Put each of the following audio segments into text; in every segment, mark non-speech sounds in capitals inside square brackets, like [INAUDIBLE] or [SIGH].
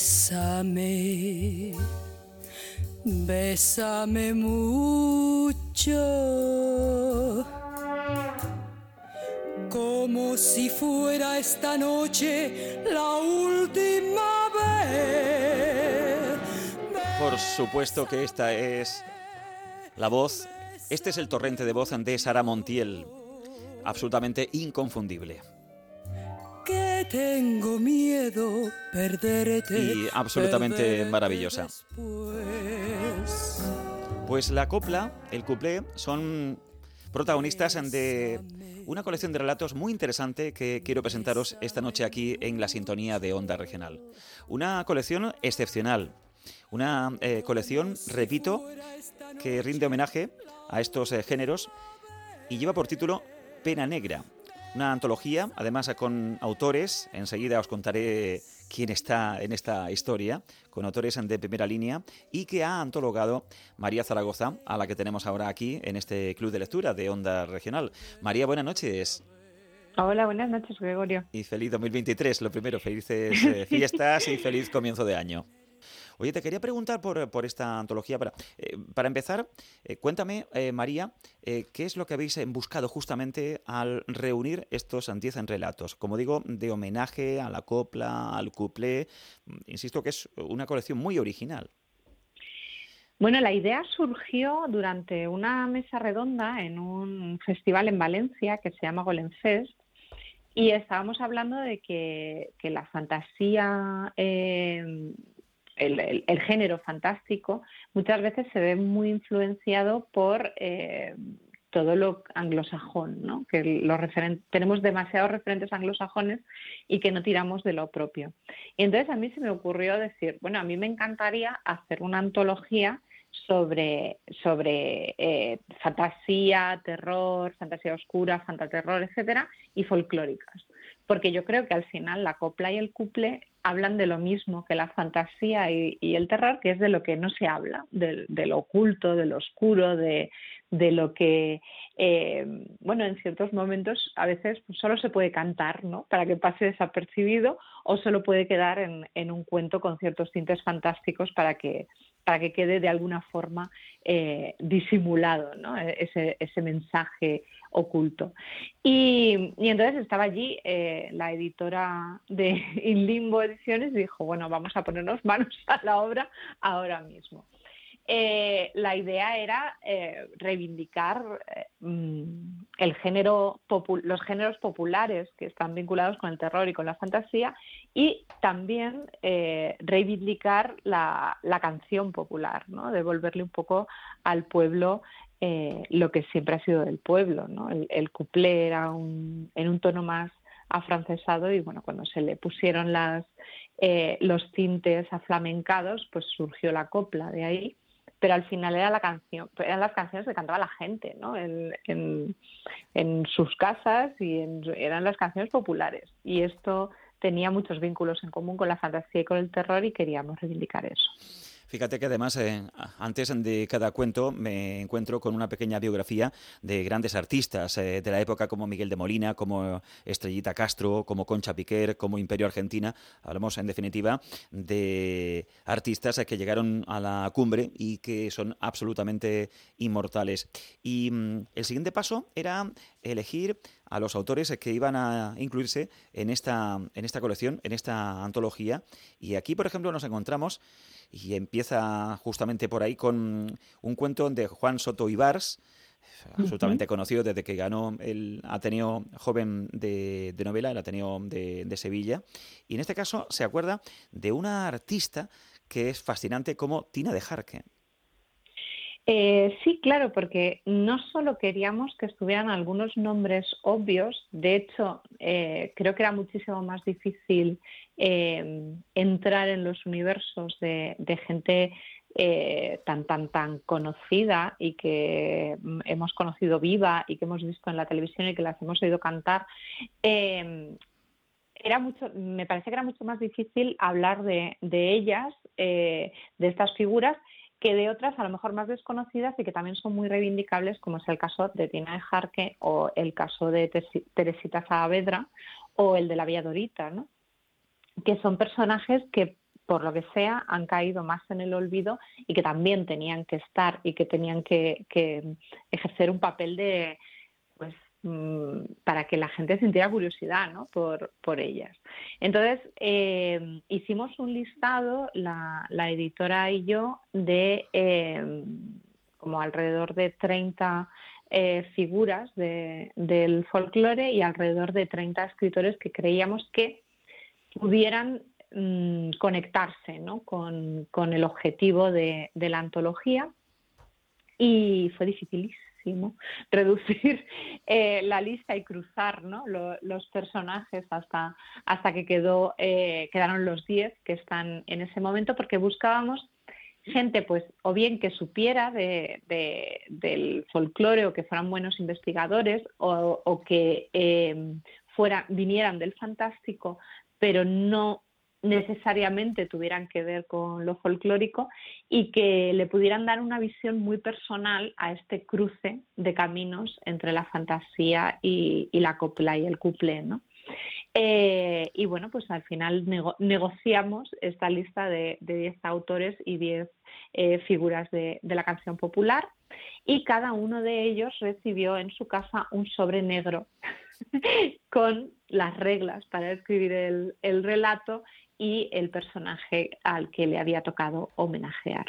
Bésame, bésame mucho, como si fuera esta noche la última vez. Por supuesto que esta es la voz, este es el torrente de voz de Sara Montiel, absolutamente inconfundible. Tengo miedo perderte. Y absolutamente maravillosa. Pues la copla, el cuplé, son protagonistas de una colección de relatos muy interesante que quiero presentaros esta noche aquí en la sintonía de Onda Regional. Una colección excepcional, una eh, colección, repito, que rinde homenaje a estos eh, géneros y lleva por título Pena Negra. Una antología, además con autores, enseguida os contaré quién está en esta historia, con autores de primera línea, y que ha antologado María Zaragoza, a la que tenemos ahora aquí en este club de lectura de Onda Regional. María, buenas noches. Hola, buenas noches, Gregorio. Y feliz 2023, lo primero, felices eh, fiestas y feliz comienzo de año. Oye, te quería preguntar por, esta antología. Para, eh, para empezar, eh, cuéntame, eh, María, ¿qué es lo que habéis buscado justamente al reunir estos 10 relatos? Como digo, de homenaje a la copla, al cuplé. Insisto que es una colección muy original. Bueno, la idea surgió durante una mesa redonda en un festival en Valencia que se llama Golem Fest y estábamos hablando de que, la fantasía el, género fantástico muchas veces se ve muy influenciado por eh, todo lo anglosajón, ¿no? que tenemos demasiados referentes anglosajones y que no tiramos de lo propio. Y entonces a mí se me ocurrió decir, bueno, a mí me encantaría hacer una antología sobre, sobre eh, fantasía, terror, fantasía oscura, fantaterror, etcétera, y folclóricas porque yo creo que al final la copla y el couple hablan de lo mismo que la fantasía y, el terror, que es de lo que no se habla, de, lo oculto, de lo oscuro, de, lo que, eh, bueno, en ciertos momentos a veces pues, solo se puede cantar, ¿no? Para que pase desapercibido o solo puede quedar en, un cuento con ciertos tintes fantásticos para que para que quede de alguna forma eh, disimulado ¿no? ese, ese mensaje oculto. Y, entonces estaba allí eh, la editora de [LAUGHS] In Limbo Ediciones y dijo, bueno, vamos a ponernos manos a la obra ahora mismo. Eh, la idea era eh, reivindicar mm, el género los géneros populares que están vinculados con el terror y con la fantasía y también reivindicar la, canción popular, ¿no? devolverle un poco al pueblo eh, lo que siempre ha sido del pueblo. ¿no? El, el era en un tono más afrancesado y bueno, cuando se le pusieron eh, los tintes aflamencados, pues surgió la copla de ahí. Pero al final era la canción, eran las canciones que cantaba la gente, ¿no? En, en, sus casas y eran las canciones populares. Y esto tenía muchos vínculos en común con la fantasía y con el terror y queríamos reivindicar eso. Fíjate que además, eh, antes de cada cuento me encuentro con una pequeña biografía de grandes artistas eh, de la época como Miguel de Molina, como Estrellita Castro, como Concha Piquer, como Imperio Argentina. Hablamos en definitiva de artistas que llegaron a la cumbre y que son absolutamente inmortales. Y mm, el siguiente paso era elegir a los autores que iban a incluirse en esta, en esta colección, en esta antología. Y aquí, por ejemplo, nos encontramos y empieza justamente por ahí con un cuento de Juan Soto Ibars, absolutamente conocido desde que ganó el Ateneo Joven de, Novela, el Ateneo de, de, Sevilla. Y en este caso se acuerda de una artista que es fascinante como Tina de Jarque. Eh, sí, claro, porque no solo queríamos que estuvieran algunos nombres obvios, de hecho, eh, creo que era muchísimo más difícil eh, entrar en los universos de, gente tan, tan, tan conocida y que hemos conocido viva y que hemos visto en la televisión y que las hemos oído cantar. era mucho, me parece que era mucho más difícil hablar de ellas, de estas figuras, que de otras a lo mejor más desconocidas y que también son muy reivindicables, como es el caso de Tina de Jarque o el caso de Teresita Saavedra o el de la Vía Dorita, ¿no? que son personajes que por lo que sea, han caído más en el olvido y que también tenían que estar y que tenían que, ejercer un papel de, pues, mm, para que la gente sintiera curiosidad ¿no? por, por ellas. Entonces, eh, hicimos un listado, la, editora y yo, de eh, como alrededor de 30 eh, figuras del folclore y alrededor de 30 escritores que creíamos que pudieran mm, conectarse con, el objetivo de, la antología y fue dificilísimo [LAUGHS] reducir eh, la lista y cruzar los personajes hasta, hasta que quedó, eh, quedaron los 10 que están en ese momento porque buscábamos gente pues o bien que supiera del folclore o que fueran buenos investigadores o, que eh, vinieran del fantástico, pero no necesariamente tuvieran que ver con lo folclórico y que le pudieran dar una visión muy personal a este cruce de caminos entre la fantasía y, la copla y el couple, ¿no? Eh, y bueno, pues al final negociamos esta lista de 10 autores y 10 eh, figuras de, la canción popular y cada uno de ellos recibió en su casa un sobre negro [LAUGHS] con las reglas para escribir el, relato y el personaje al que le había tocado homenajear.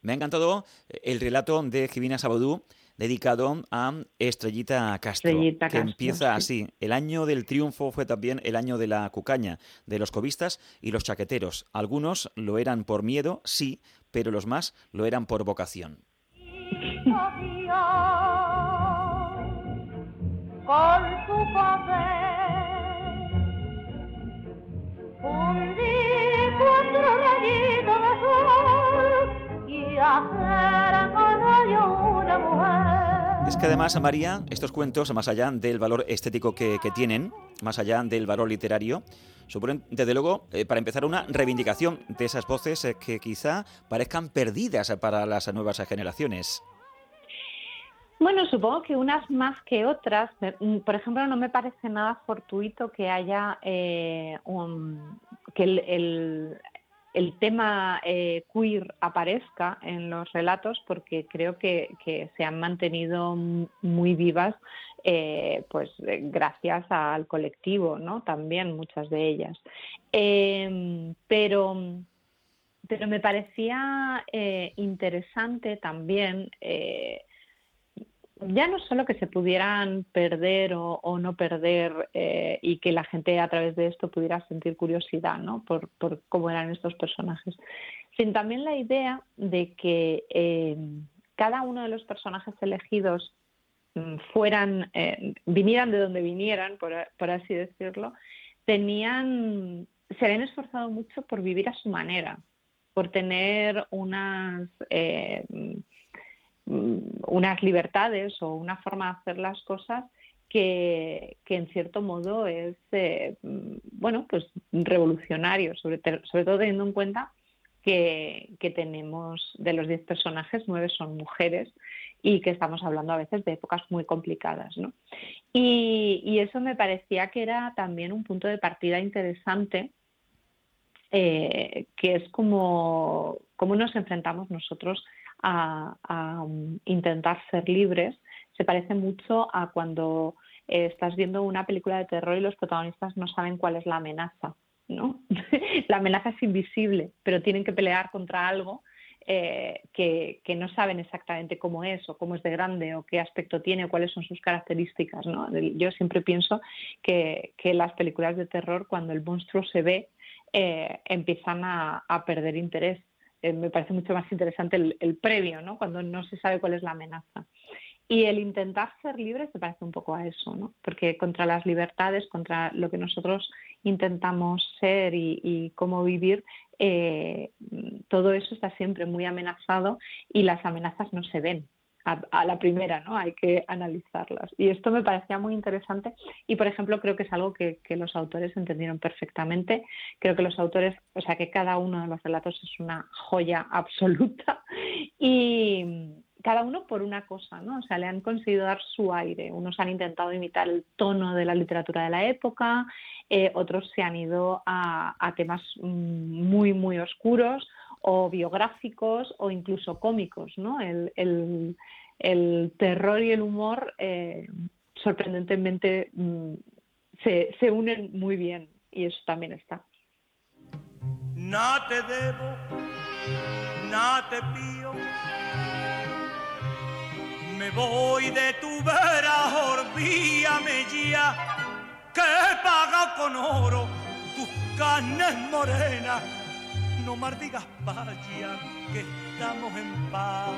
Me ha encantado el relato de Jimena Sabadú dedicado a Estrellita Castro, que empieza así. El año del triunfo fue también el año de la cucaña, de los cobistas y los chaqueteros. Algunos lo eran por miedo, sí, pero los más lo eran por vocación. Es que además, María, estos cuentos, más allá del valor estético que, tienen, más allá del valor literario, suponen, desde luego, eh, para empezar, una reivindicación de esas voces eh, que quizá parezcan perdidas para las nuevas generaciones. Bueno, supongo que unas más que otras. Mm, por ejemplo, no me parece nada fortuito que haya eh, que el, el tema eh, queer aparezca en los relatos porque creo que, se han mantenido muy vivas eh, pues eh, gracias al colectivo no también muchas de ellas em, pero pero me parecía interesante también ya no solo que se pudieran perder o, no perder eh, y que la gente a través de esto pudiera sentir curiosidad ¿no? por, cómo eran estos personajes, sino también la idea de que eh, cada uno de los personajes elegidos mm, fueran, eh, vinieran de donde vinieran, por, así decirlo, tenían, se habían esforzado mucho por vivir a su manera, por tener unas unas libertades o una forma de hacer las cosas que, en cierto modo es eh, mm, bueno pues revolucionario sobre, todo teniendo en cuenta que, tenemos de los 10 personajes, nueve son mujeres y que estamos hablando a veces de épocas muy complicadas. ¿no? Y, eso me parecía que era también un punto de partida interesante, eh, que es como, como nos enfrentamos nosotros a, um, intentar ser libres se parece mucho a cuando eh, estás viendo una película de terror y los protagonistas no saben cuál es la amenaza. ¿no? [LAUGHS] la amenaza es invisible, pero tienen que pelear contra algo eh, que, no saben exactamente cómo es o cómo es de grande o qué aspecto tiene o cuáles son sus características. ¿no? Yo siempre pienso que, las películas de terror, cuando el monstruo se ve, eh, empiezan a, perder interés eh, me parece mucho más interesante el, previo, ¿no? cuando no se sabe cuál es la amenaza. Y el intentar ser libre se parece un poco a eso, ¿no? porque contra las libertades, contra lo que nosotros intentamos ser y, cómo vivir, eh, todo eso está siempre muy amenazado y las amenazas no se ven, a, la primera, ¿no? Hay que analizarlas. Y esto me parecía muy interesante y, por ejemplo, creo que es algo que, los autores entendieron perfectamente. Creo que los autores, o sea, que cada uno de los relatos es una joya [LAUGHS] absoluta y cada uno por una cosa, ¿no? O sea, le han conseguido dar su aire. Unos han intentado imitar el tono de la literatura de la época, eh, otros se han ido a, temas mm, muy, muy oscuros o biográficos o incluso cómicos, ¿no? Terror y el humor eh, sorprendentemente mm, se, se unen muy bien y eso también está. No te debo, no te pío me voy de tu vera, olvídame ya, que paga con oro tus carnes morenas. No mardigas vaya, que estamos en paz.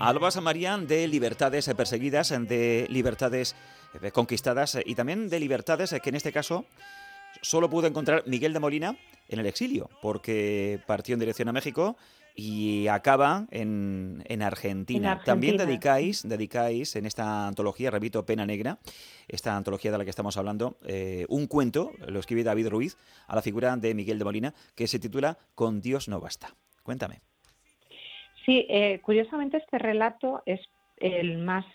Alba Marián de libertades perseguidas, de libertades eh, conquistadas y también de libertades que en este caso solo pudo encontrar Miguel de Molina en el exilio, porque partió en dirección a México y acaba en, en, Argentina. También dedicáis, dedicáis en esta antología, repito, Pena Negra, esta antología de la que estamos hablando, eh, un cuento, lo escribe David Ruiz, a la figura de Miguel de Molina, que se titula Con Dios no basta. Cuéntame. Sí, eh, curiosamente este relato es el más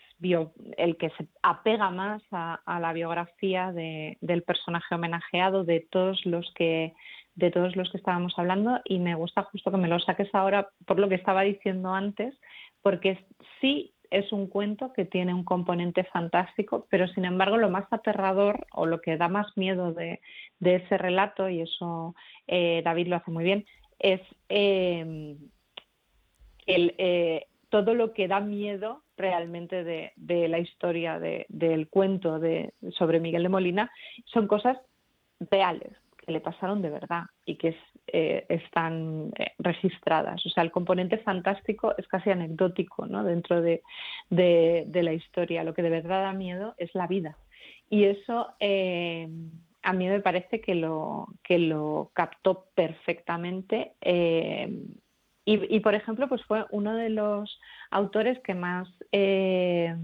el que se apega más a, la biografía del personaje homenajeado de todos los que de todos los que estábamos hablando y me gusta justo que me lo saques ahora por lo que estaba diciendo antes, porque sí es un cuento que tiene un componente fantástico, pero sin embargo lo más aterrador o lo que da más miedo de, ese relato, y eso eh, David lo hace muy bien, es eh, el, eh, todo lo que da miedo realmente de, la historia del cuento de, sobre Miguel de Molina son cosas reales, que le pasaron de verdad y que eh, están eh, registradas. O sea, el componente fantástico es casi anecdótico dentro de, la historia. Lo que de verdad da miedo es la vida. Y eso eh, a mí me parece que lo, que lo captó perfectamente. Y, por ejemplo, pues fue uno de los autores que más, que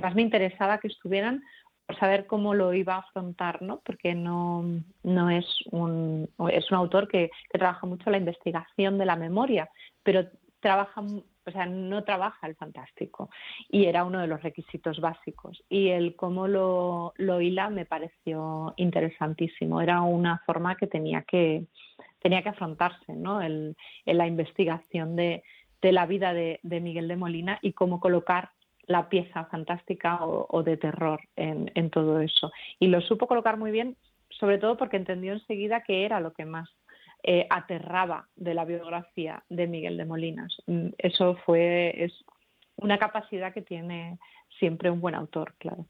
más me interesaba que estuvieran por saber cómo lo iba a afrontar, ¿no? Porque no, no es un es un autor que, trabaja mucho la investigación de la memoria, pero trabaja o sea, no trabaja el fantástico y era uno de los requisitos básicos. Y el cómo lo, lo hila me pareció interesantísimo. Era una forma que tenía que, tenía que afrontarse ¿no? en la investigación de, la vida de, de, Miguel de Molina y cómo colocar la pieza fantástica o, de terror en, todo eso. Y lo supo colocar muy bien, sobre todo porque entendió enseguida que era lo que más eh, aterraba de la biografía de Miguel de Molinas. Mm, eso fue es una capacidad que tiene siempre un buen autor, claro.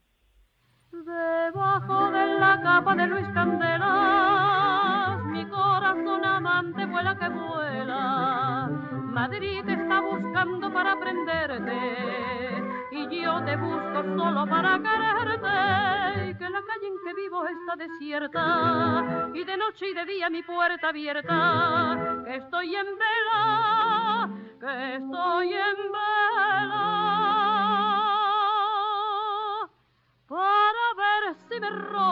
Debajo de la capa de Luis Candela, Madrid está buscando para aprenderte y yo te busco solo para quererte que la calle en que vivo está desierta y de noche y de día mi puerta abierta que estoy en vela que estoy en vela para ver si me roba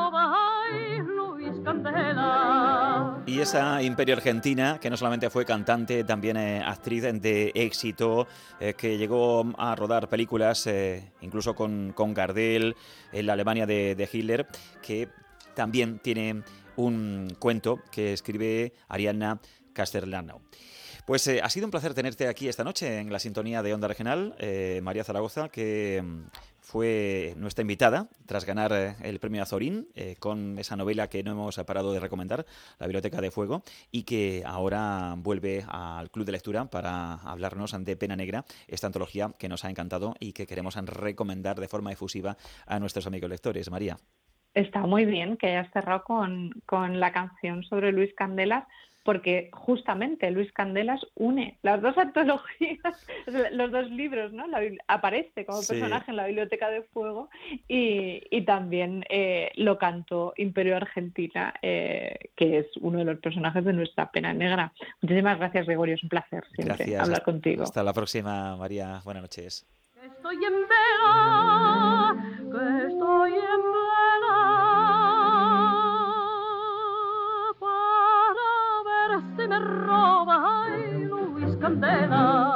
y esa Imperio Argentina, que no solamente fue cantante, también eh, actriz de éxito, eh, que llegó a rodar películas eh, incluso con, con, Gardel en la Alemania de, Hitler, que también tiene un cuento que escribe Ariana Castellano. Pues ha sido un placer tenerte aquí esta noche en la sintonía de Onda Regional, María Zaragoza, que fue nuestra invitada tras ganar eh, el premio Azorín eh, con esa novela que no hemos parado de recomendar, La Biblioteca de Fuego, y que ahora vuelve al Club de Lectura para hablarnos de Pena Negra, esta antología que nos ha encantado y que queremos recomendar de forma efusiva a nuestros amigos lectores. María. Está muy bien que hayas cerrado con, con la canción sobre Luis Candelas, porque justamente Luis Candelas une las dos antologías, [LAUGHS] los dos libros, ¿no? aparece como personaje en la Biblioteca de Fuego y, también eh, lo cantó Imperio Argentina, eh, que es uno de los personajes de nuestra pena negra. Muchísimas gracias, Gregorio, es un placer siempre hablar contigo. Hasta la próxima, María. Buenas noches. Estoy en vela, que estoy en vela. trova, ay, Luis Candela.